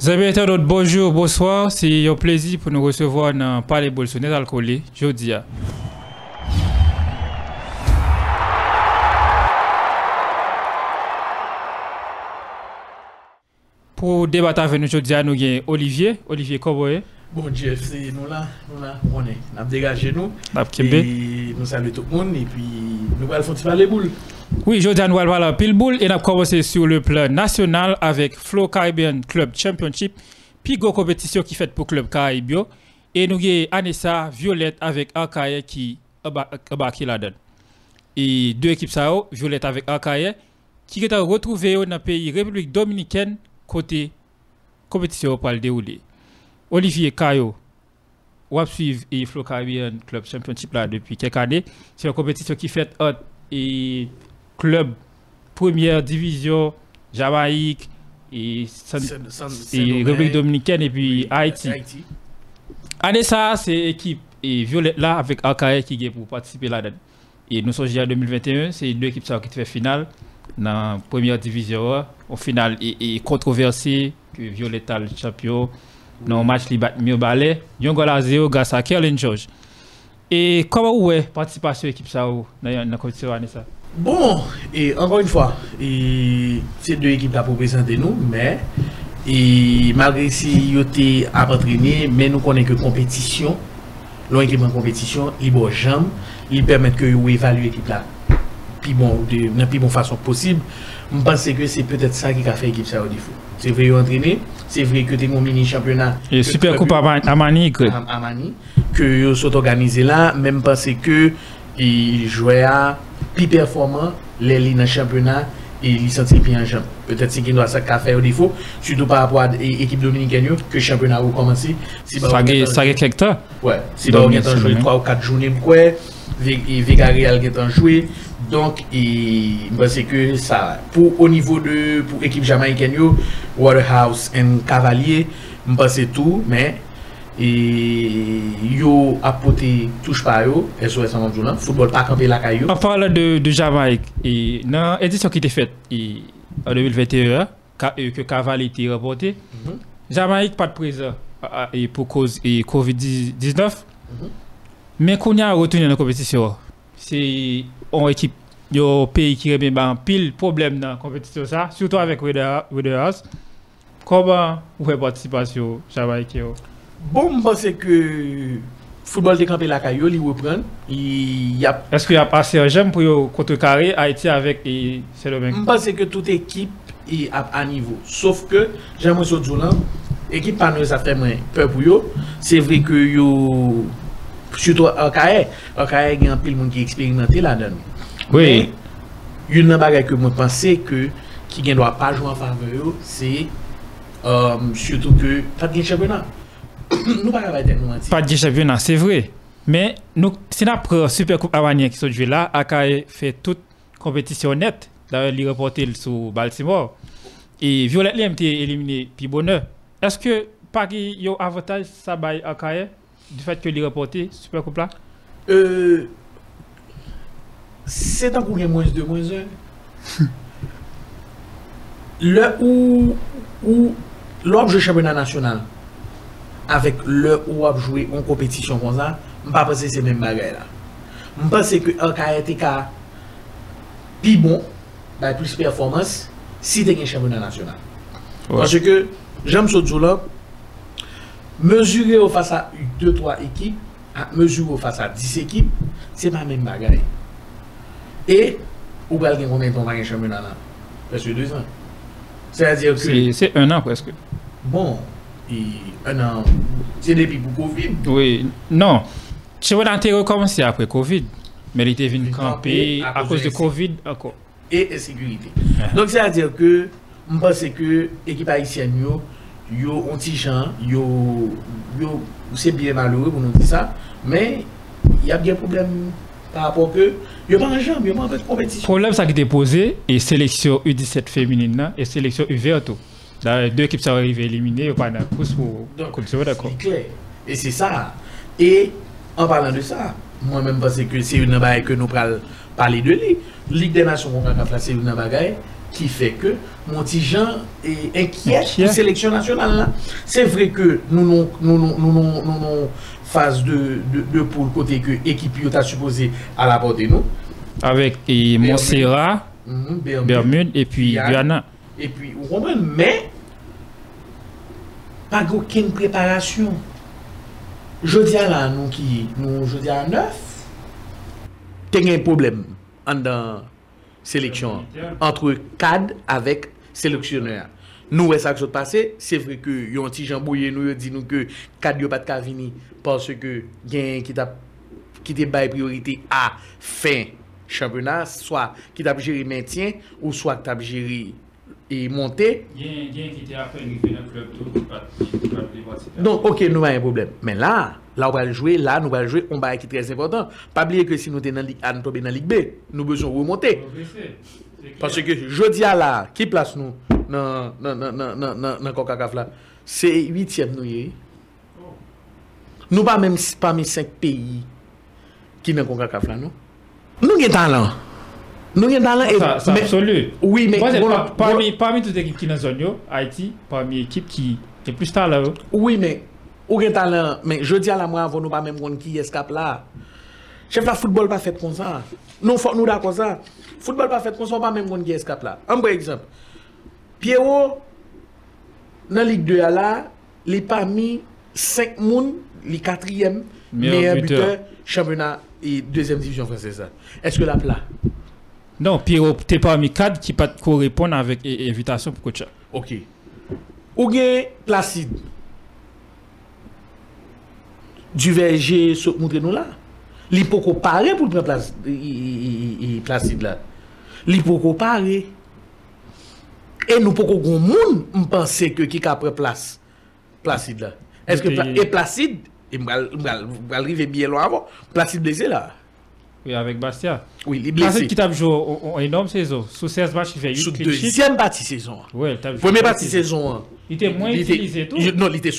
Zébé internaute, bonjour, bonsoir. C'est un plaisir pour nous recevoir dans Palais Bolsonaro Alcoolé, jeudi. Pour débattre avec nous aujourd'hui, nous avons Olivier. Olivier, comment est Bon Dieu, c'est nous là, nous là, on est. Nous avons dégagé nous. Et nous saluons tout le monde et puis nous allons faire parler boule. Oui, parler pile boule et nous allons commencer sur le plan national avec Flow Caribbean Club Championship, puis go compétition qui fait pour Club Caribio. Et nous avons Anessa Violette avec Akaye qui embarqué là-dedans. Et deux équipes ça, Violette avec Akaye, qui est retrouvé dans le pays République Dominicaine côté compétition pour le dérouler. Olivier Kayo, ou suivre et Flow Caribbean Club Championship là depuis quelques années. C'est une compétition qui fait entre et club première division Jamaïque et, San-. République Dominicaine et puis Haïti. Haïti. Année ça, c'est équipe et Violette là avec Akaye qui est pour participer là-dedans. Et nous sommes en 2021, c'est deux équipes qui fait finale dans la première division. Au final, et, et controversé que Violette a le champion. Dans le match, il bat mieux balai. Un goal à zéro grâce à Kerlin George. Et comment vous est participation de l'équipe ça dans la compétition année ça? Bon, et encore une fois, ces deux équipes là pour présenter nous, mais et malgré si ils étaient à entraîner, mais nous connaissons que compétition, l'on équipe en compétition, ils bon jambes, ils permettent que vous évaluez l'équipe là, puis bon, de la plus bonne façon possible. Je pense que c'est peut-être ça qui a fait l'équipe ça au défaut. C'est vrai, entraîné, c'est vrai que tu mon mini championnat. Et que Super Coupe à Man- à Manique. à, Mani, que sont organisés là, même parce que ils jouaient à plus performant les lignes championnat et sont bien en. Peut-être c'est qu'il doit ça au défaut, surtout par rapport à l'équipe dominicaine que le championnat a commencé. Si Ça a a quelques temps. Ouais, si Donc, on est une en joué semaine. 3 ou 4 journées, quoi, Ve- et Villarreal est en joué. Donc, bah, c'est que ça, pour, au niveau de, pour équipe jamaïcaine, yo, Waterhouse et Cavalier, je pense que c'est tout, mais, et, yo, apporté, touche pas yo, SOS en journal, football pas campé la caillou. En parlant de, de Jamaïque, et dans l'édition qui était faite et, en 2021, ca- euh, que Caval était remporté, Mhm. Jamaïque pas de présent et pour cause et Covid-19. Mhm. Mais qu'on y a retourné dans la compétition, c'est une équipe, un pays qui remet ben, pile problème dans la compétition, ça, surtout avec Wederhouse. Comment vous faites participation Jamaïque? Bon, mpense ke foutbol dekampè la kayo, li wè pren. Yap... Eske y ap ase jem pou yo kontre-kare Haiti avèk e, se lomèk? Mpense ke tout ekip y ap an nivou. Sof ke, jen mwen sou djounan, ekip pan nou e sa fè mwen pè pou yo. Se vre ke yo... Soutou akaye, akaye gen pil moun ki eksperimente la den. Oui. Yon nan bagay ke mwen pense ke ki gen do a pa jou an fave yo, se... Euh, um, Soutou ke, tat gen championnat. nous pas capable d'être nous. Pas de championnat, c'est vrai. Mais nous, si nous prenons Super Coupe Avanien qui sont joués là, Akaye fait toute compétition nette. D'ailleurs, il reporté sur Baltimore. Et Violette Lem été éliminé, puis bonheur. Est-ce que pas qu'il y a avantage ça bail Akaye du fait que il reporté Super Coupe là? Euh, c'est un coup de moins 2, moins 1. le où l'on joue championnat national avec le où on joué en compétition comme ça, je ne pense pas que c'est même bagage là. Je pense que un cas plus bon, bah, plus performance, si tu as un championnat national. Ouais. Parce que j'aime ce jour là, mesurer au face à 2-3 équipes, à mesurer au face à 10 équipes, c'est pas le même bagaille. Et, ou bien combien de temps on va gagner championnat là? Presque 2 ans. C'est-à-dire que, C'est c'est un an presque. bon, un an, c'est depuis pour Covid. Oui. Non. Championnat a recommencé après Covid. Mais il était venu camper à à cause de Covid et insécurité. Donc, c'est-à-dire que, je pense que l'équipe haïtienne, yo, yo, on petit gens, yo, yo, c'est bien malheureux pour nous dire ça, mais il y a bien problème par rapport que, yo pas en jambe, yo pas en compétition. problème ça qui était posé et sélection U17 féminine et sélection U20 tout. Deux équipes sont arrivées éliminées, pas dans la course pour continuer d'accord. C'est clair. Et c'est ça. Et en parlant de ça, moi-même, parce que c'est une bagaille que nous parlons de lui. Ligue des Nations, on va c'est une bagaille qui fait que mon petit Jean est inquiet de la sélection nationale. Là. C'est vrai que nous nous nous, nous, nous, nous, nous, phase de, de, de poule côté que l'équipe a supposé à la portée nous. Avec et Montserrat, mhm, Bermude, Bermude, et puis Guyana. E pi, ou kompren, men, pa gokin preparasyon. Jodi a la nou ki, nou jodi a 9, te gen problem an dan seleksyon. Antre kad avèk seleksyoner. Nou wè sa k sot pase, se vre ke yon ti jambouye nou yo di nou ke kad yo pat ka vini parce ke gen ki, ta, ki te bay priorite a fin championat, swa ki tap jiri mentyen ou swa ki tap jiri e monte. Gen ki te apen nou fè nan klub tou, ki pat li vati. Don, ok, nou va yon problem. Men la, la ou va ljoué, la nou va ljoué, on ba yon ki trez important. Pabliye ke si nou te nan lig A, nou tobe nan lig B, nou bezon remonte. Parce ke jodi a la, ki plas nou nan kokakaf la? Se 8e nou ye. Oh. Nou pa mèm si pa mè 5 peyi ki nan kokakaf la nou. Nou gen tan lan. Nous avons talent. Nous avons talent et Ça, c'est mais- absolu. oui mais Moi, bon, par- bon, parmi, parmi toutes les équipes qui sont dans la zone, Haïti, parmi l'équipe qui qui est plus yo. Oui, mais ou gen talent, mais je dis à la moi avant nous pas même qui escape là? Chef la football pas fait comme ça. Non, faut nous d'accord ça. Football pas fait comme ça, pas même qui escape là. Un bon exemple. Pierrot dans Ligue 2 à là, il parmi 5 moun, li quatrième Meilleur meilleur buteur. championnat et deuxième division française. Est-ce que la plat Non, Pierrot, t'es parmi cadres qui pas correspondre avec invitation e, pour coach. OK. Ou bien Placide. Du verger, se montrer nous là. Li pou ko pare pou l'pren Placide la. Li pou ko pare. E nou pou ko goun moun mpense ke ki ka pre Placide la. Eske Placide, e Placide, e mbral rive biye lo avon, Placide blese la. Oui, avec Bastia. Oui, il est blessé. qui t'a joué en énorme saison. Sous 16 matchs, il fait 8 Sous deuxième partie saison. Ouais, t'as Première partie saison. hein. Il était moins utilisé tout. Non, il était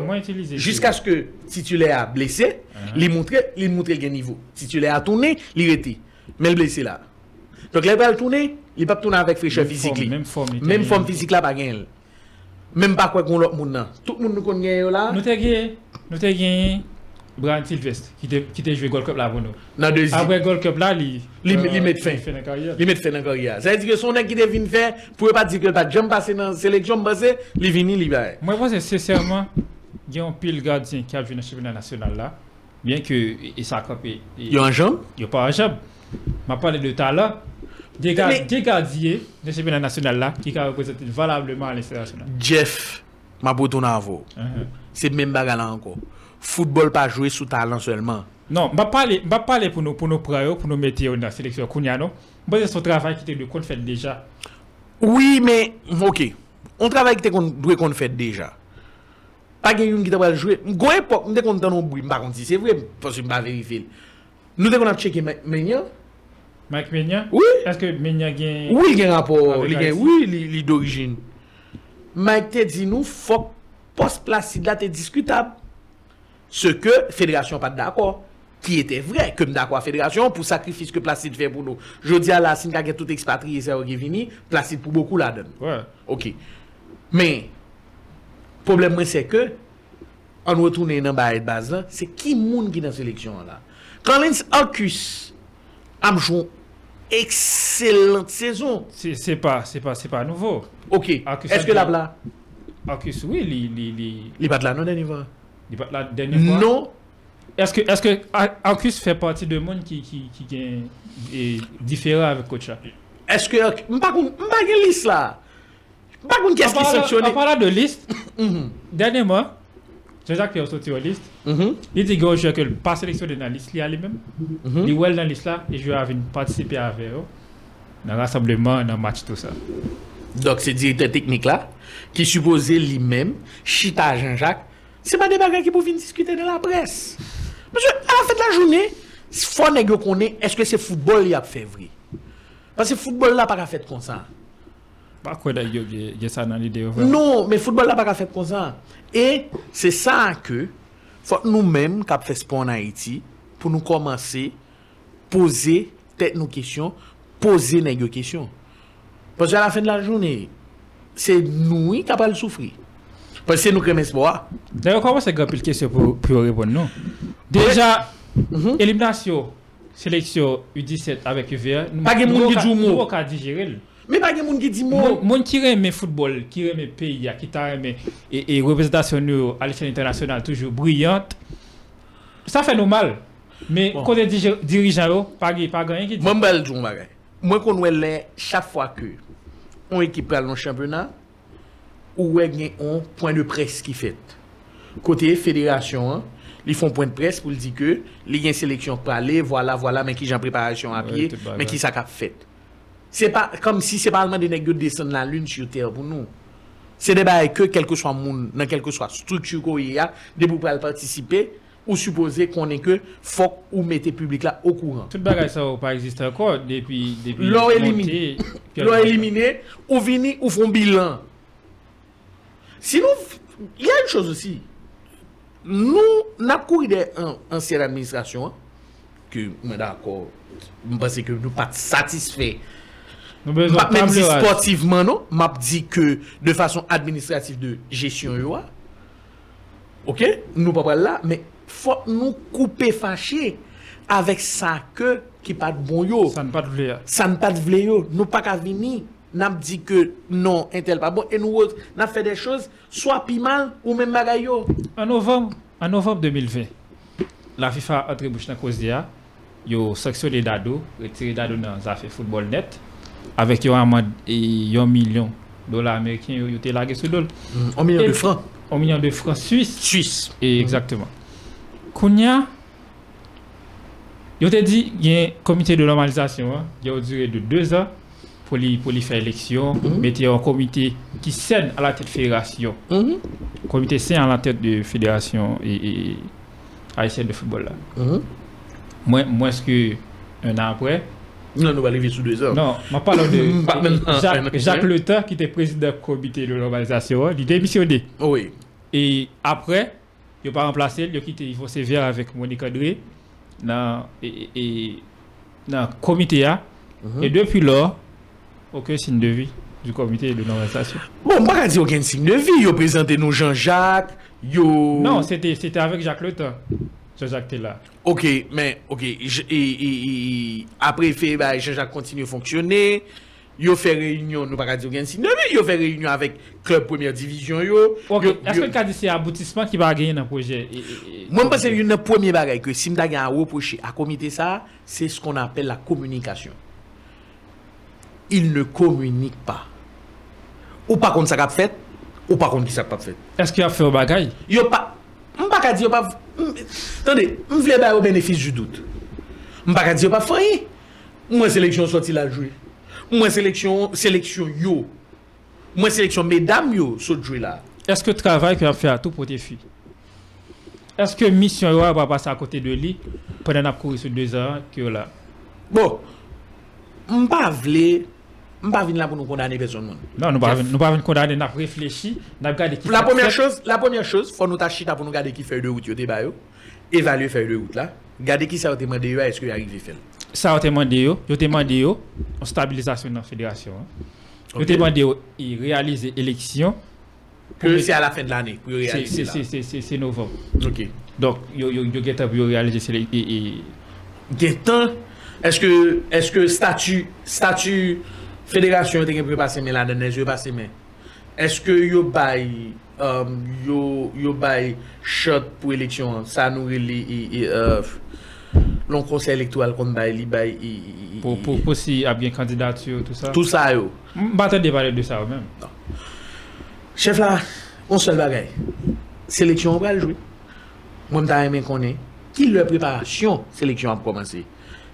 moins utilisé. Jusqu'à ce que titulaire a blessé, il montrait il montrait le niveau. Titulaire a tourné, il était. Mais le blessé là. Donc là, il va tourner, il va tourner avec fraîcheur physique. même forme, Même forme physique là, pas gain. Même pas quoi qu'on l'autre monde. Tout le monde nous connaît là. Nous t'ai gagné, nous t'ai gagné Brian Sylvestre qui t'a qui t'a joué Gold Cup là pour nous. Dans deuxième. Après Gold Cup là, il met fin. Il. Il met fait dans la carrière. Ça veut dire que son nèg qui devine faire, pour pas dire que pas jamais passé dans la sélection, il vini, il va. Moi, je pense sincèrement, il y a un pile gardien qui a joué dans le championnat national là. Bien que a et, Il y a un jambe. Il n'y a pas un job. Je parle de talent. Des gardiens de ce championnat national là qui ont représenté valablement à l'international. Jeff, ma bouton à vous. Uh-huh. C'est même bagarre là encore. football pas jouer sous talent seulement. Non, je ne vais pas pour nous, pour nous prendre, pour nous mettre dans la sélection Kounyano. Bon, c'est son travail qui était qu'on fait déjà. Oui, mais, ok. On travail qui était qu'on fait déjà. Pas qu'il y ait qui t'a joué. Go époque, nous qu'on dans bruit, par contre, c'est vrai, parce que je vais vérifier. Nous qu'on a checké Ménia. Mike Ménia Oui. Est-ce que Ménia a Oui, il y a un rapport. Oui, il est d'origine. Mike te dit nous, faut post-placide là, t'es discutable. ce que fédération pas d'accord qui était vrai que d'accord fédération pour sacrifice que Placide fait pour nous. Je dis à la si nous tout expatrié c'est revenu Placide pour beaucoup la donne. Ouais. OK. Mais problème c'est que on retourne dans la base là c'est qui monde qui dans sélection là? Quand Lens Arcus a joué excellente saison. C'est c'est pas c'est pas c'est pas nouveau. OK. Est-ce que la bla Arcus oui il il il pas de là non dernier Di pat la denye fwa? Non. Eske, eske Akus fè pati de moun ki, ki, ki gen e, difera avè Kocha? Eske, mpa gen lis la. Mpa gen kes ki seksyonè. A pala de lis, denye mwa, Jejak Pierre soti ou lis, li di gwo jè ke pa seleksyon nan lis li alè mèm, li wèl nan lis la, e jwè avè patisipe avè yo, nan rassembleman, nan match tout sa. Dok se direktè teknik la, ki suppose li mèm, Chita Jean-Jacques, Se pa de bagay ki pou vin diskute de la pres. Monsye, a la fèt la jounè, fò nè gyo konè, eske se foutbol y ap fevri. Pase foutbol la pa ka fèt kon sa. Pa kwen la yo gye sa nan lide yo? Non, men foutbol la pa ka fèt kon sa. E, se sa ke, fòk nou mèm kap fè spon an Haiti, pou nou komanse, pose, tèt nou kesyon, pose nè gyo kesyon. Pase a la fèt la jounè, se nou y kap al soufri. Pwese nou kremen espo a. Dè yo kwa wè se gapil kesyo pou yo repon nou. Deja, eliminasyon, seleksyon U17 avèk UVA, nou wò ka digirel. Mè bagè moun ki di moun. Moun ki reme foutbol, ki reme peyi ya, ki ta reme e reprezentasyon nou al chen internasyonal toujou briyant, sa fè nou mal. Mè kote dirijan yo, pagè, pagè, yon ki di. Mwen bel djoun bagè. Mwen kon wè lè chak fwa ke on ekip pral nou championat, ou wè gen yon point de pres ki fèt. Kote federasyon an, li fon point de pres pou li di ke, li gen seleksyon pale, voilà, voilà, men ki jan preparasyon apye, ouais, men ki sa kap fèt. Se pa, kom si se parlement de negyo desen la lune sur terre pou nou. Se deba e ke kelke swa moun, nan kelke swa struktu ko ye ya, de pou pral partisipe, ou suppose konen ke fok ou mette publik la ou kouran. Tout bagay sa ou pa existe akor depi... Lò elimine, ou vini ou fon bilan. Sinon, il y a une chose aussi. Nous, nous des ancienne administration, que, mais d'accord, je pense que nous ne sommes pas satisfaits. Même si sportivement, non, je dis que de façon administrative de gestion, ok, nous pas là, mais faut nous couper fâchés avec ça que qui pas de bon yo. Ça ne pas de vle. Ça ne pas de vle yo. Nous pas qu'à venir n'a dit que non, un pas bon, et nous autres, n'a fait des choses, soit pi mal, ou même bagay yo. En novembre, en novembre 2020, la FIFA a entré bouche dans cause d'IA. Yo sanctionné Dado, retiré Dado dans affaires football net avec amende et un million de dollars américains yo yo te lagué sous dol. Un million de francs. Un million de francs suisses. Suisse. Et exactement. Kounia, yo te dit, il y a un comité de normalisation, hein, il a une durée de deux ans pour lui, pour lui faire élection, Mhm. mettez un comité qui cède à la tête de fédération, Mhm. comité cède à la tête de fédération et, et haïtienne de football là. Mhm. Moins, moins que un an après? Non, nous allons arriver sous deux heures. Non, je parle de Jacques, Le Temps, qui était président du comité de normalisation, hein, il démissionné. Oui. Et après, il n'a pas remplacé, il a quitté, il faut sévère avec Monique André dans et, et, dans le comité. là. Mhm. Et depuis lors, Aucun signe de vie du comité de non-arrestation. Bon, on va dire aucun signe de vie. Ils ont présenté nous Jean-Jacques. Yo... Non, c'était avec Jacques Le Jean-Jacques était là. Ok, mais ok. Je, et, et, et, après, bah, Jean-Jacques continue à fonctionner. Yo fait réunion, nous pas dire aucun signe de vie. Yo fait réunion avec club première division. Yo, ok, est-ce que tu dit c'est aboutissement qui va gagner dans le projet Moi, je pense que le premier bagage que si je reproché à comité ça, c'est ce qu'on appelle la communication. Il ne communique pas. Ou pas contre ça qu'a fait, ou pas contre qui ça qu'a fait. Est-ce qu'il a fait un bagage Yo pas, on pas dire pas. Attendez, on voulait pas au bénéfice du doute. On pas dire pas fait. Moi sélection sorti la jouer. Moi sélection sélection yo. Moi sélection mesdames yo saute jouer là. Est-ce que le travail qu'il a fait à tout pour tes filles? Est-ce que mission va passer à côté de lui pendant qu'on a couru sur deux ans que là? Bon, on pas on pas venir là pour nous condamner personne. Non, nous ne Jeff. pouvons pas condamner, nous avons réfléchi, nous avons regardé qui La première chose, la première chose, faut nous tachita pour nous garder qui fait de route yo débat yo. Évaluer faire de route là. Garder qui ça a demandé yo est-ce que arrive faire. Ça a été demandé, yo, yo demandé yo, en stabilisation dans la fédération. hein. Yo demandé yo, il réaliser élection. Que c'est à la fin de l'année pour C'est- réaliser c'est- c'est- C'est novembre. OK. Donc, yo, yo, yo get yo réaliser et, et, est-ce que est-ce que statut statut Fèderasyon te gen pou yo pase men la denèz, yo pase men. Eske euh, yo bay, um, yo, yo bay shot pou eleksyon, sa nou rele uh, lon konsey elektoral kon bay li bay... I, i, po, po, po si ap gen kandidatyo, tout sa? Tout sa yo. Mbaten de pale de sa yo men. Chef la, on sol bagay. Seleksyon ou pral jwe. Mwen ta remen konen. Ki le preparasyon seleksyon ap komanse?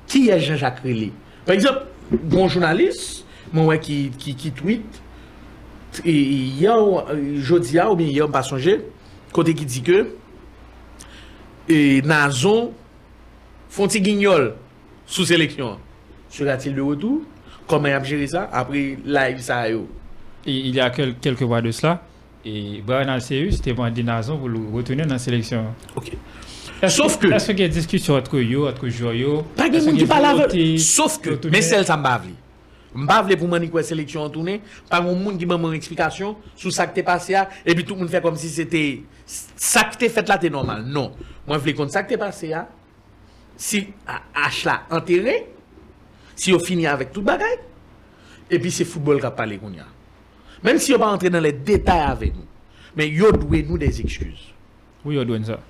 Ki ye Jean-Jacques Rélé? Par exemple, bon jounaliste, mwen wè ki, ki, ki tweet, e, e yon, jodi ya ou bin yon basonje, kote ki di ke, e nan zon, fonti gignol, sou seleksyon. Sera-t-il de retour? Koman ap jere sa? Apre live sa yo. E, il y a quel, quelques mois de cela, et Brian Alceus te bandi nan zon pou retourner nan seleksyon. Ok. Sauf que... Est-ce qu'il y a discussion entre yo, entre joueurs yo? Pas que moun ki pa la vè. Sauf que, men sel sa mbavli. Mba vle pou mani kwe seleksyon an toune, pa moun moun ki mwen mwen eksplikasyon sou sa ki te pase ya, e pi tout moun fè kom si se te, sa ki te fèt la te normal. Non, mwen vle kont sa ki te pase ya, si H la enterre, si yo fini avèk tout bagay, e pi se football ka pale koun ya. Mèm si yo pa entre nan le detay avèk nou, men yo dwe nou des ekskuse. Ou yo dwen sa?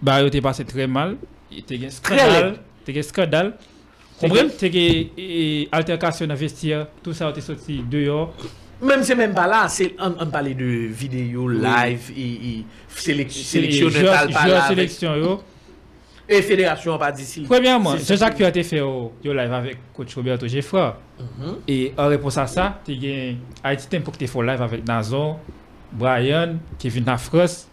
Ba yo te pase tre mal, te gen skandal, te gen skandal, Problem, te ge alterkasyon na vestir, tout sa ou te soti deyo. Mèm se mèm pa la, an pale de video, live, seleksyon netal pa la. Jou seleksyon yo. E federasyon pa disi. Premèrman, Jean-Jacques Puyat te fe yo live avèk Coach Roberto Geffroy. Mhm. E an repos a sa, te gen Haiti Tempo ki te fo live avèk Nazon, Brian, Kevin Nafros,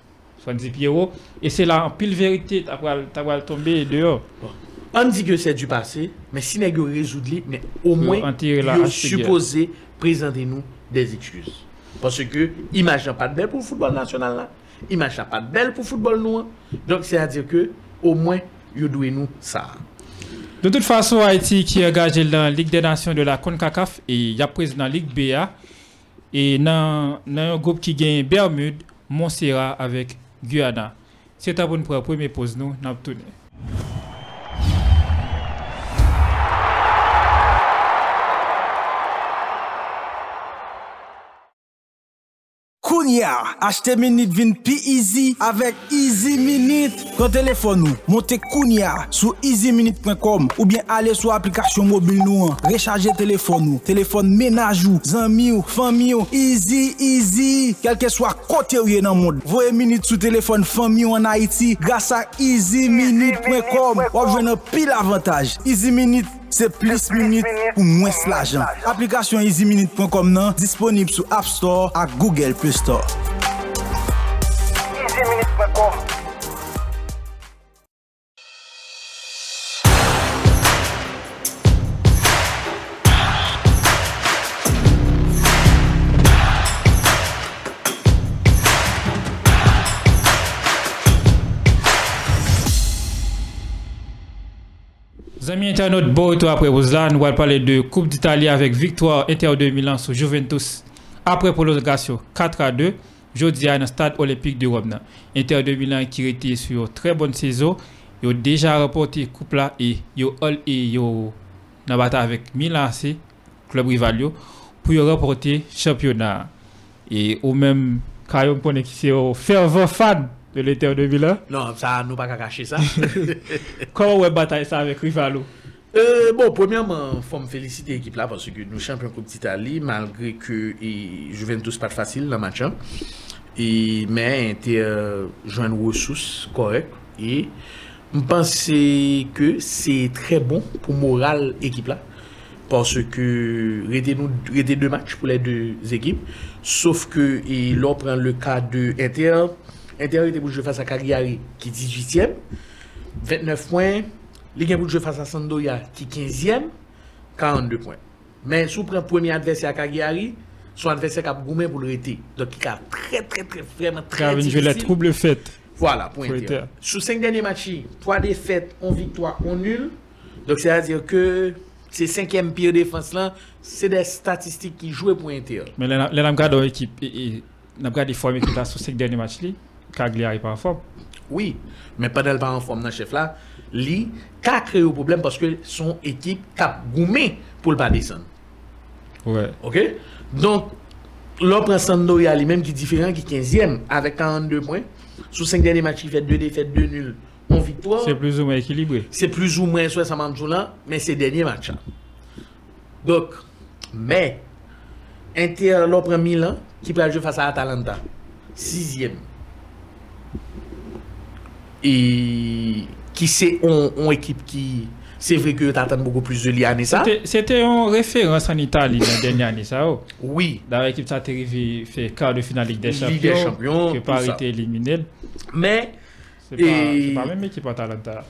Swanzi Piero. E se la an pil verite ta wale tombe deyo. Bon. An di ke se du pase, men si rezoud li, men au mwen an tire la yo hache guerre. suppose prezante nou des ekskuse. Parce que imaj nan pat bel pou football nasyonal la, imaj nan pat bel pou football nou an. Donk se a dire ke, au mwen yo dwe nou sa. De toute façon, Haïti qui est engagé dans la Ligue des Nations de la CONCACAF et il y a pris dans la Ligue BA et dans, dans un groupe qui gagne Bermude, Montserrat avec Guyana. C'est à bon pour la première pause, nous, nous Kounia, achete minute vin pi easy avec Easy Minute. Kon telefon nou, monte Kounia sou easyminute.com ou bien ale sou aplikasyon mobil nou an. Recharge telefon nou, telefon menaj ou, zanmi ou, fami ou, easy, easy. Kelke swa kote ou ye nan moun. Voye minute sou telefon fami ou an Haiti grasa easyminute.com. Wap jwen an pil avantaj. Easy Minute Se plis minute pou mwen slajan. Aplikasyon EasyMinute.com nan disponib sou App Store ak Google Play Store. Internautes, bon retour après vous là. Nous allons parler de Coupe d'Italie avec victoire Inter de Milan sur Juventus après prolongation 4 à 2. Jeudi à un stade olympique de Rome. Inter de Milan qui était sur une très bonne saison. Ils ont déjà remporté coupe là et ils ont et yo dans bataille avec Milan AC, club rival pour remporter championnat. Et au même quand on connaît qui c'est un fervent fan de l'Inter de Milan. Non, sa nou pa ka kache sa. Comment on bataille ça avec Rivalo? Euh, bon, premièrement, faut me féliciter l'équipe là parce que nous champions Coupe d'Italie malgré que et, Juventus pas facile dans le match. hein. Et mais Inter euh, une ressource correcte et je pense que c'est très bon pour moral équipe là. Parce que rester nous deux matchs pour les deux équipes. Sauf que et là on prend le cas de Inter. Inter était pour jouer face à Cagliari qui est 18e 29 points Ligue 1 pour jouer face à Sampdoria qui est 15e, 42 points. Mais si vous prenez le premier adversaire à Cagliari, son adversaire qui a goumé pour le rester. Donc il a très très très vraiment très Car je vais la trouble faite. Voilà, point Pour Inter. Inter. Sur 5 derniers matchs, 3 défaites, 1 victoire, 1 nul. Donc c'est-à-dire que ces cinquième pire défense là, c'est des statistiques qui jouent pour Inter. Mais là, là, on regarde l'équipe et, et on regarde les formes équipe là sur ces derniers matchs pas en forme. Oui, mais pas en forme dans le chef là, lui, a créé un problème parce que son équipe a goumé pour le pas descendre. Ouais. Ok? Donc, l'on prend Sampdoria lui-même qui est différent, qui est 15e avec 42 points. Sous 5 derniers matchs, il fait 2 défaites, 2 nuls, 1 victoire. C'est plus ou moins équilibré. C'est plus ou moins 60 jours là, mais c'est dernier match. là. Donc, mais, Inter, l'on prend Milan, qui peut jouer face à Atalanta. 6e. e, ki se on ekip ki se vre ki yo tatan beaucoup plus de li ane sa. Se te yon referans an Itali nan denye ane sa ou. Oh. Oui. Dar ekip sa te rivi fe kar de final Ligue des Champions, ke pari te elimine. Men, se pa men ekip an Atalanta.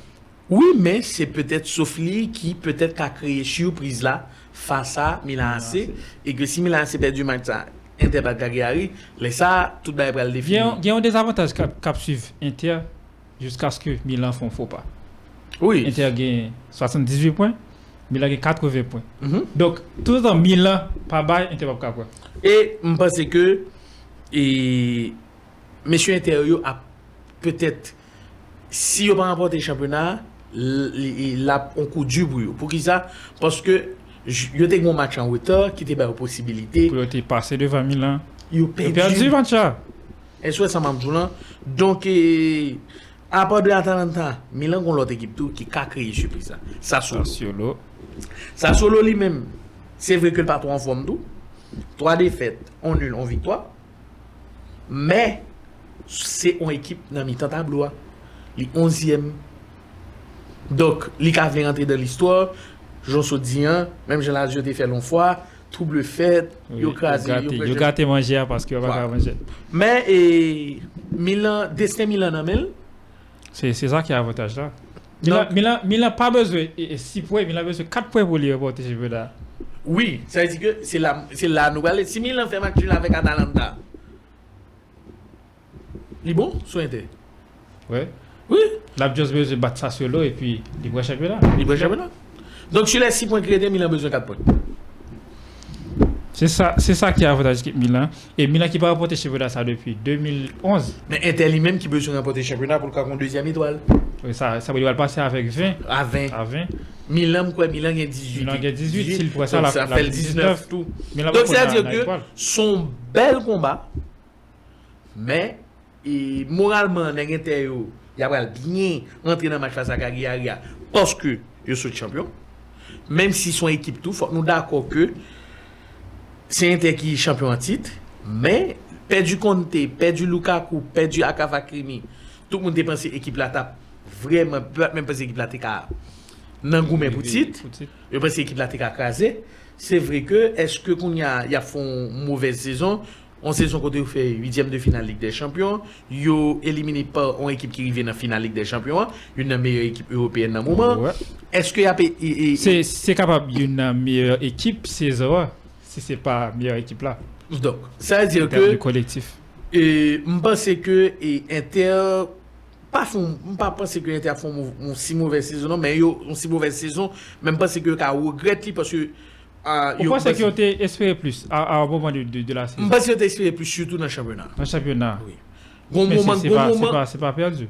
Oui, men, se petet Sofli ki petet ka kreye surprise la fasa Milan AC, e ke si Milan AC perdi match sa, Inter pa Cagliari, lesa tout ba e pral defi. Gen yon dezavantaj kap suiv Inter, jusqu'à ce que Milan font faux pas. Oui. Inter gagne 78 points, Milan a 80 points. Mhm. Donc, tout le temps, Milan, pas bas, Inter pas capable. Et je pense que et, Monsieur Intérieur a peut-être, si n'a pas remporté le championnat, il a un coup dur pour. Pour qui ça? Parce que il y a des match en retard qui étaient pas possibilité. Pour être passé devant Milan. Il a perdu le match. Et soit ça m'a. Donc, eh, Apo de Atalanta, Milan kon lot ekip tou ki ka kreye sürpriza. Sassuolo. Sassuolo li men, se vre ke l patro an form tou. 3 defet, 1 nul, 1 victoire. Men, se on ekip nan mi tan tabloa. Li 11e. Dok, li ka vle rentre dan l'histoire. Jonso diyan, menm jen la jote fè lon fwa. Trouble fèt, oui, yo krasi. Yo gate manje a paske yo baka manje. Men, e, Milan, desne Milan nan men, C'est c'est ça qui est avantage là. Milan, Milan pas besoin de 6 points, Milan a besoin de 4 points pour lui remporter ce championnat. Oui, ça veut dire que c'est la, la nouvelle. Si Milan fait match nul avec Atalanta, il est bon, Inter. Ouais. Oui, Là, a juste besoin de battre Sassuolo et puis il va championnat. il est championnat. Donc sur les 6 points créés, Milan a besoin de 4 points. C'est ça, c'est ça qui est avantage Milan. Et Milan qui va remporter ce championnat ça depuis 2011. Mais Inter lui-même qui a besoin le championnat pour le cas qu'on deuxième étoile. Oui, ça, ça va passer avec 20 À 20. à 20. Milan, quoi, Milan a 18. Milan a 18, s'il pourrait ça, ça la fait le 19 19. tout. Milan Donc c'est-à-dire que son bel combat, mais et, moralement, il va bien rentrer dans le match face à Cagliari parce que il sont champion. Même si son équipe tout, faut nous d'accord que c'est Inter qui est champion en titre, mais perdu Conte, perdu Lukaku, perdu Akava Krimi, tout le monde a pensé équipe la tape vraiment, même pensé équipe la tape goumen pour titre. Je pense que l'équipe là a crasé. C'est vrai que, est-ce que qu'on y a, y a font une mauvaise saison, en saison côté vous fait 8 de finale Ligue des Champions, yo éliminé par une équipe qui arrive dans la finale Ligue des Champions, une meilleure équipe européenne dans le moment. Est-ce que y a c'est capable d'une meilleure équipe, c'est ça. Si c'est pas meilleure équipe là, donc ça veut dire que collectif. et je pense que et Inter pas font pas penser que Inter font une si mauvaise saison non, mais yo une si mauvaise saison, même pas que ka regrette parce que yo pense pense- qu'ils ont espéré plus à, à un moment de, de, de la je saison? pense que espéré plus surtout dans le championnat. Dans le championnat. Oui. Bon moment, c'est c'est bon c'est moment. pas, c'est pas perdu.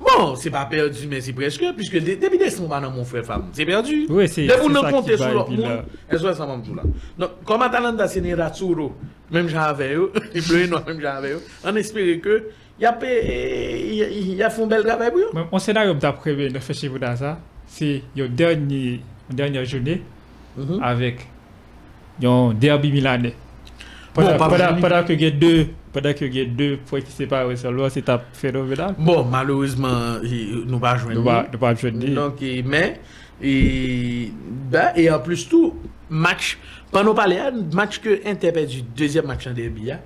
Bon, c'est pas perdu, mais c'est presque, puisque depuis des semaines, mon frère femme, c'est perdu. Oui, c'est Dès qu'on a compté sur l'autre monde, elles sont ensemble tout là. Donc, comme Atalanta, c'est Neratsuro, même j'avais eux, les bleus et noirs, même j'avais eux, on espérait que, y a, y a fait un bel travail pour eux. Mon scénario d'après, le fait chez vous dans ça, c'est la dernière journée mm-hmm. avec un derby milanais. Padak ke gen de, padak ke gen de, pou ek se pa wè se lò, se ta fenomenal. Bon, malouzman, nou pa jwenni. Nou pa jwenni. Donc, men, e en plus tou, match, pan nou pale an, match ke interpè di deuxième match an derby ya,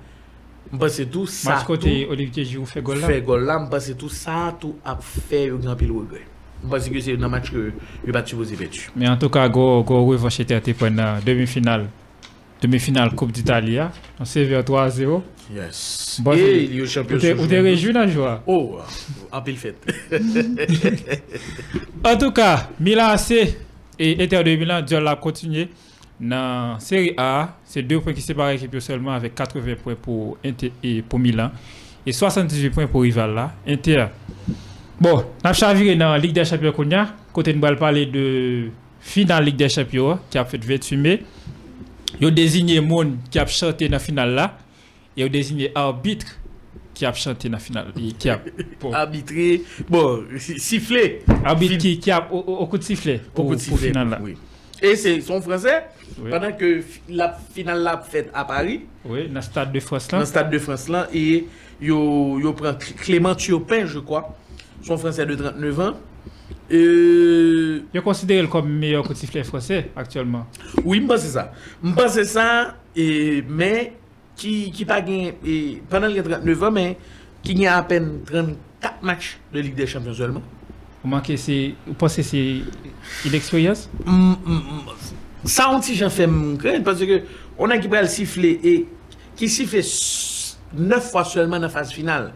Mpase tou sa tou... Mas kote Olivier Giroud fè gol la? Fè gol la, mpase tou sa tou ap fè yon gran pil wè gwen. Mpase ki se yon nan match ke yon bat supose petu. Men an tou ka go wè vache te ati pwen nan demi final. Demi-finale Coupe d'Italie. hein. On s'est vu à 3-0. Yes. Bon, Et il est au champion. Vous t'es- sur vous t'es journée. réjoui dans le joie. Oh, en pile fête. En tout cas, Milan AC et Inter de Milan doivent la continuer dans Série A. C'est deux points qui séparent l'équipe seulement avec 80 points pour Inter et pour Milan et 78 points pour rival là. Inter. Bon, on a chaviré dans la Ligue des Champions qu'on y a. Côté nous va parler de finale Ligue des Champions qui a fait 28 mai. Ils ont désigné monde qui a chanté dans la finale là et ils ont désigné arbitre qui a chanté dans la finale qui a bon, Arbitré. Bon, si- sifflé. arbitre qui, qui a au, coup de sifflet de finale là. Oui. Et c'est son français. Oui. Pendant que la finale l'a faite à Paris, Oui, dans le stade de France dans là. le stade de France là, et yo, yo prend Cl- Clément Thiopin, je crois. Son français de 39 ans. Euh, Je considère comme meilleur sifflet français actuellement. Oui, je pense ça. Je pense ça, et, mais qui qui pas gagné, et, pendant les 39 ans, mais qui gagne à peine 34 matchs de Ligue des Champions seulement. Vous manquez c'est vous pensez que c'est une expérience? Mm, mm, mm. Ça, on j'en me craindre parce que on a qui peut le siffler et qui siffle 9 fois seulement dans la phase finale.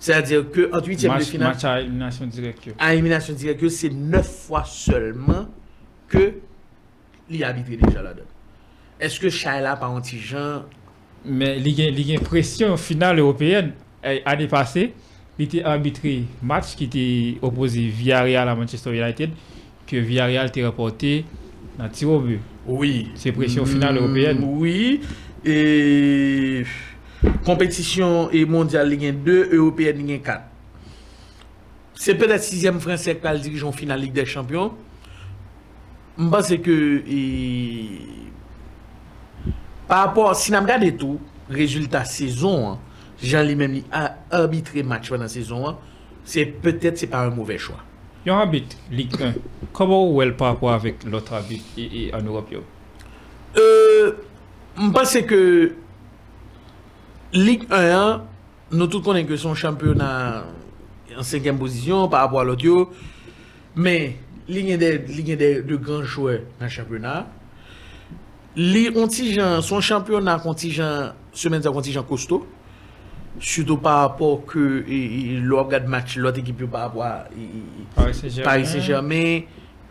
C'est-à-dire que entre huitième de finale... Match à élimination directe. À élimination directe, c'est 9 fois seulement que l'y habité déjà là-dedans. Est-ce que Shaila par anti-Jean... Mais il y a une pression finale européenne à dépasser. Il était arbitré match qui était opposé Villarreal à Manchester United que Villarreal était reporté dans tir au but. Oui. C'est pression finale mm, européenne. Oui. Et... compétition et mondiale Ligue 1 2, européenne Ligue 1 4. C'est peut-être sixième français qui a le dirigeant finale Ligue des Champions. Je pense que par rapport, si nous regardons tout, résultat saison, hein, Jean lui-même il a arbitré match pendant la saison, hein, c'est peut-être c'est pas un mauvais choix. Il y a un arbitre Ligue 1. Comment vous voyez par rapport avec l'autre arbitre et, et en Europe yo? Euh, je pense que Ligue 1, hein, nous tous connaissons que son championnat en cinquième position par rapport à l'autre. Mais Ligue 1 des, Ligue 1 des de grands joueurs dans le championnat. Contingent, son championnat contingent, semaine de contingent costaud. Surtout par rapport que regarde match, l'autre équipe par rapport à Paris Saint-Germain. Paris Saint-Germain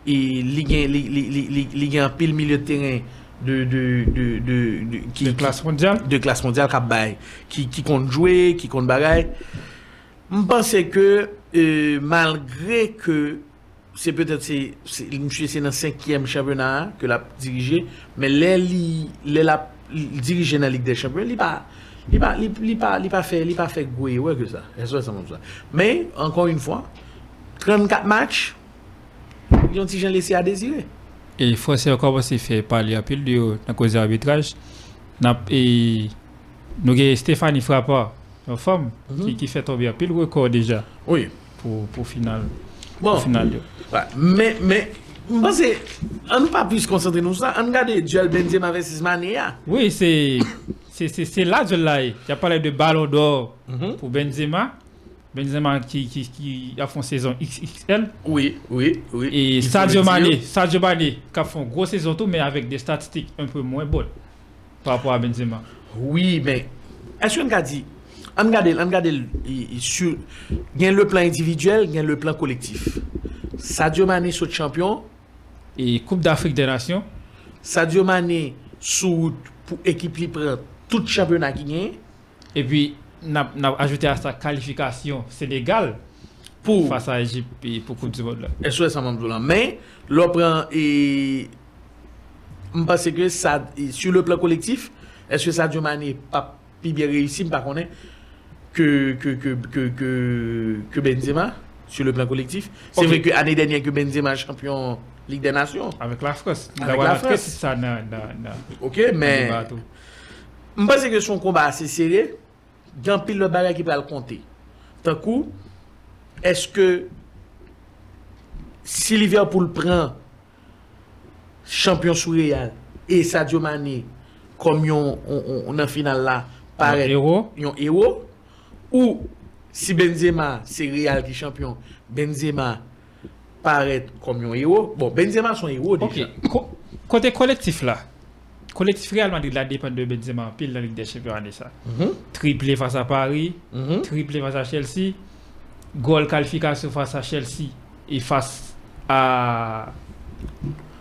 et Ligue 1, Ligue, Ligue, Ligue, Ligue 1 pile milieu de terrain de, de, de, de, de qui, de classe mondiale? de classe mondiale qui bail qui qui compte jouer qui compte bagaille. Je pense que euh, malgré que c'est peut-être c'est c'est dans le cinquième championnat que l'a dirigé mais les la dirigé dans la Ligue des Champions il pas il pas il pas il pas fait il pas fait gouer ouais que ça. Mais encore une fois 34 matchs ils ont déjà laissé à désirer? E franse akor wase fe pali apil diyo nan koze arbitraj. E, nou gen Stéphanie Frappa, yon fom, mhm. ki fe tobi apil rekor deja. Oui. Pou final. Bon. Pou final diyo. Mè, mè, mwansè, an nou pa pwis konsantre nou sa, an gade Djel Benzema vs Mania. Oui, se, se, se la Djel la e. Ya pale de balon d'or mhm. pou Benzema. Benzema qui, qui, qui a fait une saison XXL. Oui, oui, oui. Et Sadio. Mané, Sadio Mané qui a fait une grosse saison tout, mais avec des statistiques un peu moins bonnes par rapport à Benzema. Oui, mais, est-ce qu'on a dit, on regarde, on regarde il- sur, y a le plan individuel, il y a le plan collectif. Sadio Mané saute champion, Et Coupe d'Afrique des Nations, Sadio Mané sous pour équipe li prend tout championnat qui gagne Et puis, on a, on a ajouté à sa qualification Sénégal pour face à Égypte et pour Coupe du Monde. SOS en même temps. Mais, prend et je pense que ça, sur le plan collectif, est-ce que Sadio Mané pas plus bien réussi, par contre, que, que, que, que, que, que Benzema sur le plan collectif C'est vrai que l'année dernière que Benzema champion Ligue des Nations. Avec la France. Avec la France. ça dans, Ok, mais je pense que son combat assez serré. Il y a un pile de barrière qui peut le compter. D'un coup, est-ce que si Liverpool prend champion sous Real et Sadio Mané comme yon, là, Un paraît héros. yon héros, ou si Benzema c'est Real qui est champion, Benzema paraît comme yon héros. Bon, Benzema son héros Ok. déjà. Co- côté collectif là, collectif Real Madrid là dépend de Benzema, pile la Ligue des Champions année ça. Mhm, Triplé face à Paris, mhm. triplé face à Chelsea, goal qualification face à Chelsea et face à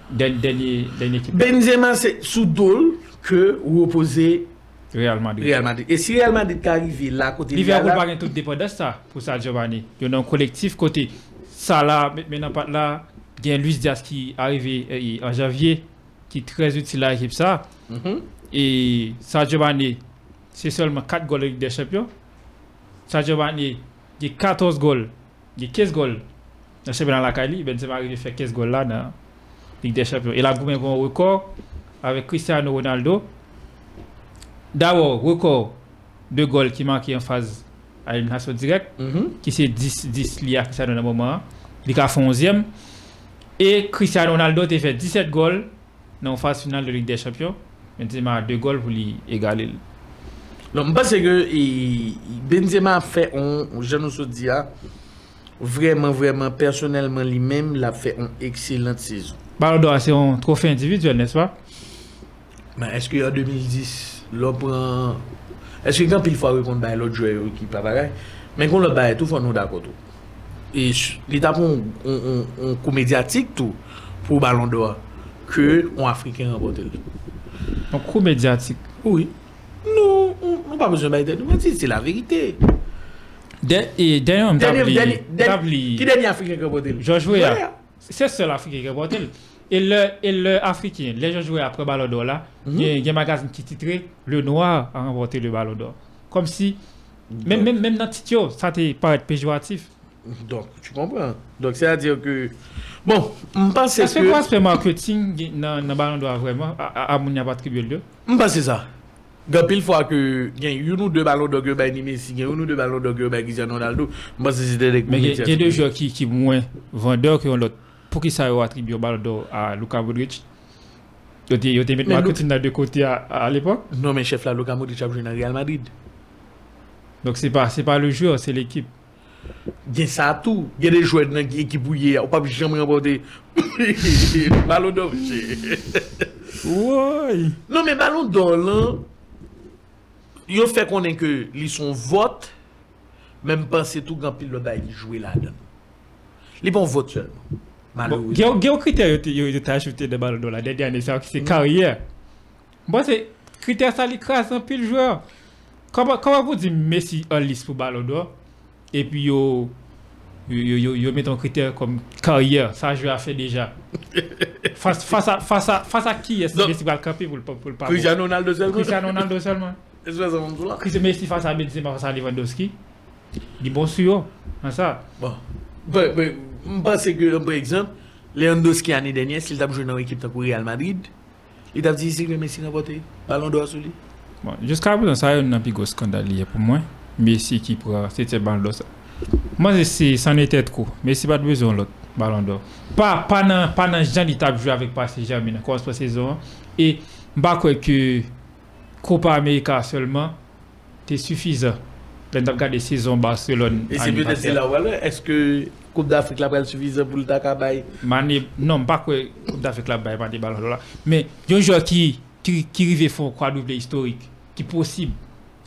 dernier, dernier équipe, Benzema c'est sous dol que vous opposez Real Madrid. Real Madrid. Et si Real Madrid arrive là, côté Liverpool Real, pas là, gagne tout dépend de ça pour Sadio Mané. Il y a un collectif côté Salah maintenant pas là, il y a Luis Diaz qui est arrivé euh, en janvier qui est très utile à l'équipe ça Mhm. et Sadio Mané c'est seulement 4 goals de Ligue des Champions. Sadio Mané il y a 14 goals, il y a 15 goals dans le championnat de la Cali, Benzema à faire 15 goals là dans la Ligue des Champions. Il a un record avec Cristiano Ronaldo. D'abord, record de goals qui marqué en phase à élimination directe, Mhm. qui c'est 10, 10 liés à Cristiano dans le moment. Il a fait 11e. Et Cristiano Ronaldo a fait 17 goals nan fase final de Ligue des Champions, Benzema a 2 gol pou li egale. Non, mba se ke Benzema fe on, jan nou sou diya, vreman vreman personelman li men la fe on ekselant sezon. Ballon d'Or se yon trofe individuel, nes pa? Men, eske yon 2010, lò pran... Eske yon pil fwa wè kon bay lò djwe wè ki pa bagay, men kon lò bay tou fwa nou dakotou. E li tapon on kou mediatik tou pou Ballon d'Or. Que un Africain remporte. Un coup médiatique. Oui. On n'a pas besoin de nous dire, c'est la vérité. Et t'abli- qui dernier Africain qui remporte? George Weah. C'est seul Africain qui a porté. Et le, et le Africain, les gens jouaient après Ballon d'Or là, il y a- il y a un magazine qui titrait Le Noir a remporté le Ballon d'Or. Comme si, même, même, même dans le titre, ça te paraît péjoratif. Donc, tu comprends? Donc, c'est-à-dire que... Bon, je pense Est-ce que que... quoi aspect marketing dans le Ballon d'Or vraiment, à, mon n'y a pas attribué le Je pense que c'est ça. Gan pile fois que il y a une ou deux ballons d'or que ben Messi, il y a une ou deux ballons d'or que ben Cristiano Ronaldo, je pense que c'était des Mais il y a- il y a deux médiatiques. joueurs qui qui moins vendeurs que l'autre. Pour qui ça a attribué le Ballon d'Or à Luka Modric? Ils ont mis Mais marketing dans deux côtés à, à l'époque? Non, mais chef là, Luka Modric a joué dans Real Madrid. Donc c'est pas, c'est pas le joueur, c'est l'équipe. gen sa tou, gen de jwèd nan ki ekipou ye, ou pa bi jam rempote balon do vje. Woy! Non men balon do lan, yo fè konen ke li son vot, men mpansè tou gan pil lo bay ki jwè la dan. Li pon vot selman. Malou. Bon, gen yo kriter yo yo ta achoute de balon do la, de dene sa ki se karye. Bon se kriter sa li kras an pil jwè. Kama pou di Messi an lis pou balon do? Et puis yo yo met un critère comme carrière, ça je a fait déjà. face, face, à, face, à, face à qui est-ce que camper pour le pour le pas Cristiano Ronaldo seulement. Cristiano Ronaldo seulement. Est-ce que ça va là? Cristiano Messi face à Benzema face à Lewandowski. Est bon sûr, hein, ça. Bon. Ben, ben, je pense que, par exemple, Lewandowski l'année dernière, s'il a joué dans l'équipe de Real Madrid, il a dit que Messi n'a voté. Ballon d'or sur lui. Bon, jusqu'à présent, ça un plus gros scandale pour moi. Messi qui prend c'était ballon d'or. Moi, c'en était trop. Messi pas de besoin de l'autre ballon d'or. Pas pas dans pas dans Jean il t'a joué avec Paris Saint-Germain dans la saison et pas quoi que Copa América seulement c'est suffisant. Quand tu regardes saison Barcelone Et c'est peut-être là où est-ce que Coupe d'Afrique là suffisant pour le Takabaye non, pas que Coupe d'Afrique là, bah, pas des ballons d'or. Mais il y a un joueur qui, qui, qui arrive faire un quadruplé historique, qui est possible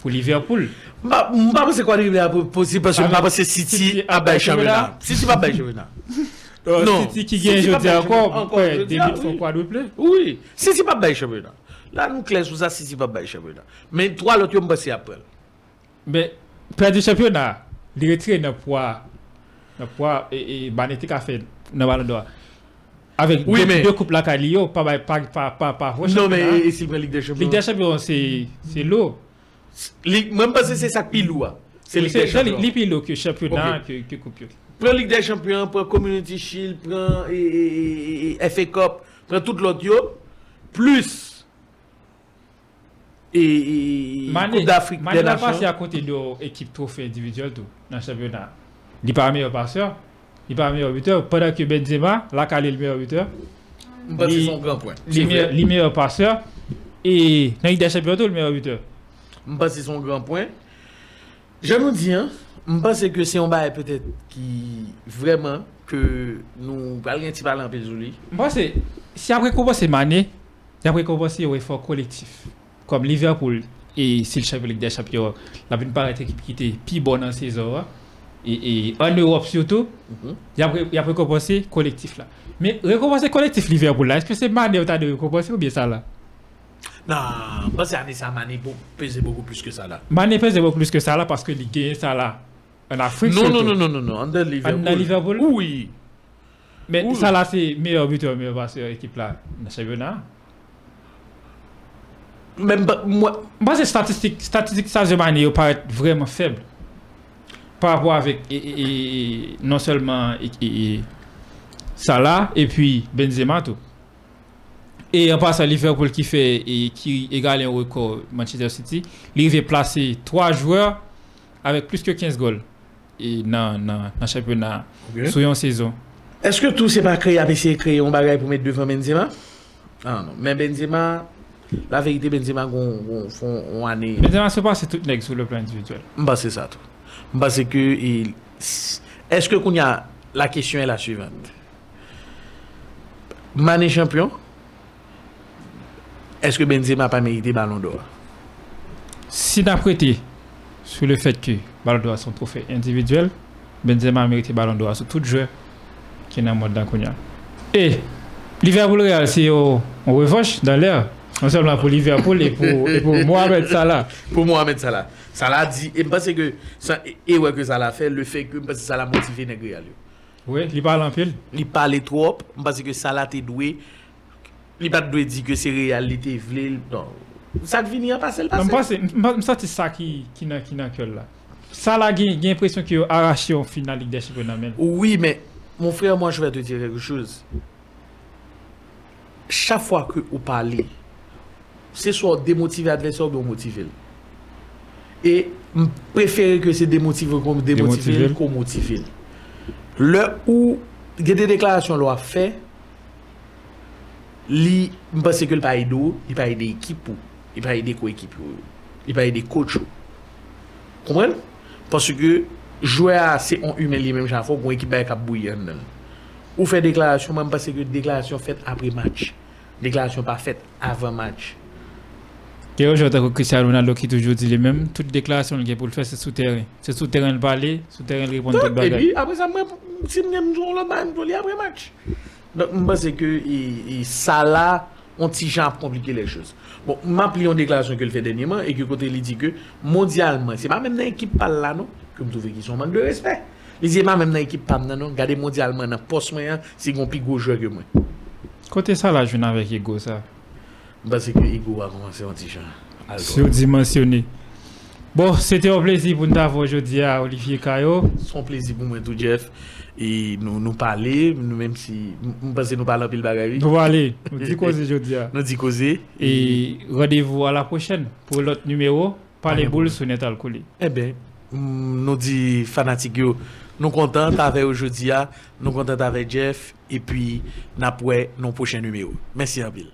pour Liverpool. Je ne sais pas c'est quoi arriver possible parce que je pense que City City a a bail bail championnat. City pas bail championnat. Non. City qui gagne pas bail encore, débute ah, son oui. quadruplé. Oui, City pas bail championnat. Là, nous clair sur ça, City pas bail championnat. Mais toi, l'autre, tu me passer après. Mais perdre le championnat, il retire dans le poids, dans le poids et, et Banetti a fait dans le ballon d'or. Avec Oui, deux, mais- deux coupes la Calio, pas pas pas pas pas pas au Non, mais s'il prend Ligue des Champions? Ligue des Champions c'est c'est Ligue- Même pas c'est ça pilou. hein. C'est Ligue des C'est Champions. que championnat Ok. que que coupe. Prends Ligue des Champions, prends Community Shield, prends et- et- et FA Cup, prends tout l'autre yo, plus et, Mané, Coupe d'Afrique Mané des va passer Nations. à côté de l'équipe trophée individuelle dans le championnat. Il n'est pas le meilleur passeur, il n'est pas le meilleur buteur, pendant que Benzema, là, il est le meilleur buteur, que C'est son grand point. le C'est meilleur, vrai. le meilleur passeur, et Ligue des Champions, tout, le meilleur buteur. Mpase son gran poin. Je nou di an, mpase ke se yon baye petet ki vreman ke nou pal gen ti pal anpe zouli. Mpase, si apre koubos se mane, apre koubos se yon efor kolektif. Kom Liverpool, e si l chapelik de chapyon, la bin par et ekip ki te pi bon an se zora, e, e an Europe surtout, mhm. apre koubos se kolektif la. Men, rekoubos se kolektif Liverpool la, eske se mane ou ta de rekoubos se ou bien sa la? Non, pense que Anissa Mané peser beaucoup plus que ça là. Mané pèse beaucoup plus que ça là parce que il gagne ça là en Afrique. Non, non, non, non, non, non, en Liverpool. En Liverpool? Oui. Mais Oui. ça là c'est meilleur buteur, meilleur passeur équipe là dans championnat. Même moi, Moi c'est statistique, statistique ça de Mané paraît vraiment faible par rapport avec et, et- et- non seulement et Salah et puis Benzema tout. E an pasan Liverpool ki fe e ki egal en rekor Manchester City, li ve plase 3 joueur avek plus ke 15 gol e nan, nan, nan championnat okay. sou yon sezon. Eske tou se pa kreye apesye kreye yon bagay pou met devan Benzema? Ah, non. Men Benzema, la verite Benzema goun fon wane... Benzema se pa se tout nek sou le plan individuel. Mba se sa tou. Mba se ke... Il... Eske koun ya la kesyon e la suivante? Mane champion? eske Benzema pa merite Ballon d'Or? Si d'aprete sou le fet ki Ballon d'Or son trofè individuel, Benzema merite Ballon d'Or sou tout jè ki nan mod dan konya. E, Liverpool Real se yo an revanche dan lèr, non an seman pou Liverpool e pou Mohamed Salah. Pou Mohamed Salah. Salah di, e mpase ke, e wè ke Salah fè, le fè ke mpase Salah motive negri al yo. Oui, li parle an pil. Li parle trop, mpase ke Salah te doué, Il pas doué dire que c'est réalité, vle, non. Ça devient passer le Non, passé. moi, c'est c'est ça qui qui n'a qui n'a que là. Salah, j'ai j'ai l'impression qu'il a arraché en finale Ligue des Champions. même. Oui, mais mon frère, moi, je vais te dire quelque chose. Chaque fois que vous parlez, c'est soit démotiver l'adversaire ou motiver. Et je préfère que c'est démotiver comme démotiver qu'on motiver. Le où il y a des déclarations qu'on a fait, li mpase ke l pa ide ou, li pa ide ekip ou, li pa ide ko ekip ou, li pa ide kouch ou. Komwen? Pase ke jwè a se on humen li menm jan fò, kon ekip bay kap bouyen nan. Ou fè deklarasyon, mwen mpase ke deklarasyon fèt apre match. Deklarasyon pa fèt avan match. Kè yo jwè ta kou Cristiano Ronaldo ki toujou di li menm, tout deklarasyon ki pou l fè se sou terren. Se sou terren l pale, sou terren l repon tout bagay. Apre sa mwen, si mnen mjou l ban, mjou li apre match. Mwen se ke e, e, sa la, on ti jan komplike le chos. Bon, mwen pli yon deklarasyon ke l fè denyeman, e ki kote li di ke, mondialman, se mwen mèm nan ekip pal la nou, ke m touve ki son mank de respect. Li di mwen mèm nan ekip pam nan nou, gade mondialman nan pos mwen yan, se yon pi gojwe ke mwen. Kote sa la jwen avèk ego sa? Mwen se ke ego a komanse yon ti jan. Surdimensionné. Bon, c'était un plaisir pour nous avoir aujourd'hui à Olivier Caillot. Son plaisir pour moi tout, Jeff. Et nous nous parler, nous même si nous pensons nous parler un peu le bagage. Nous disons quoi aujourd'hui. Nous dit causer Et rendez-vous à la prochaine pour l'autre numéro. Par les boules sur Net Alcoolé. Eh bien, nous dit fanatique nous contents avec aujourd'hui, nous contents avec Jeff et puis nous après nos prochains numéros. Merci en pile.